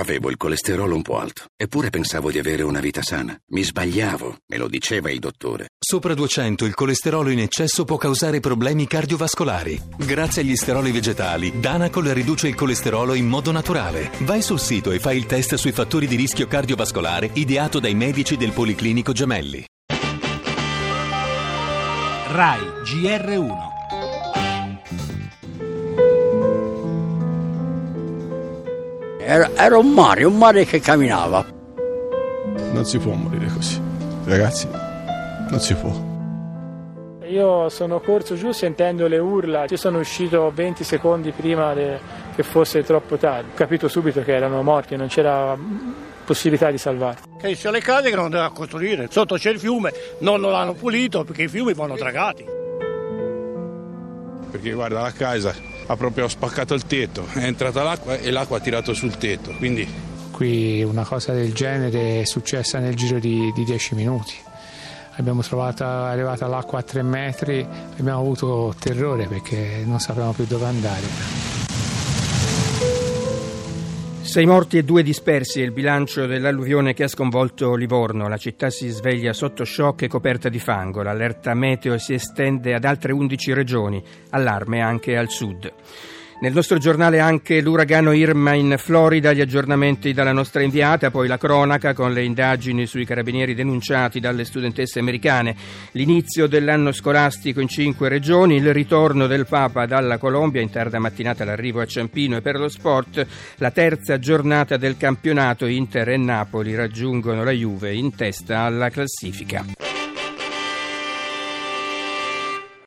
Avevo il colesterolo un po' alto, eppure pensavo di avere una vita sana. Mi sbagliavo, me lo diceva il dottore. Sopra 200 il colesterolo in eccesso può causare problemi cardiovascolari. Grazie agli steroli vegetali, Danacol riduce il colesterolo in modo naturale. Vai sul sito e fai il test sui fattori di rischio cardiovascolare ideato dai medici del Policlinico Gemelli. RAI GR1 Era, era un mare, un mare che camminava. Non si può morire così. Ragazzi, non si può. Io sono corso giù sentendo le urla, ci sono uscito 20 secondi prima de- che fosse troppo tardi. Ho capito subito che erano morti, non c'era possibilità di salvarli. Che sono le case che non devono costruire, sotto c'è il fiume, non lo hanno pulito perché i fiumi vanno dragati. Perché guarda, la casa ha proprio spaccato il tetto, è entrata l'acqua e l'acqua ha tirato sul tetto, quindi Qui una cosa del genere è successa nel giro di, di 10 minuti. Abbiamo trovato, arrivata l'acqua a 3 metri, abbiamo avuto terrore perché non sapevamo più dove andare. Sei morti e due dispersi è il bilancio dell'alluvione che ha sconvolto Livorno. La città si sveglia sotto shock e coperta di fango. L'allerta meteo si estende ad altre 11 regioni, allarme anche al sud. Nel nostro giornale anche l'uragano Irma in Florida, gli aggiornamenti dalla nostra inviata, poi la cronaca con le indagini sui carabinieri denunciati dalle studentesse americane, l'inizio dell'anno scolastico in cinque regioni, il ritorno del Papa dalla Colombia, in tarda mattinata l'arrivo a Ciampino e per lo sport la terza giornata del campionato Inter e Napoli raggiungono la Juve in testa alla classifica.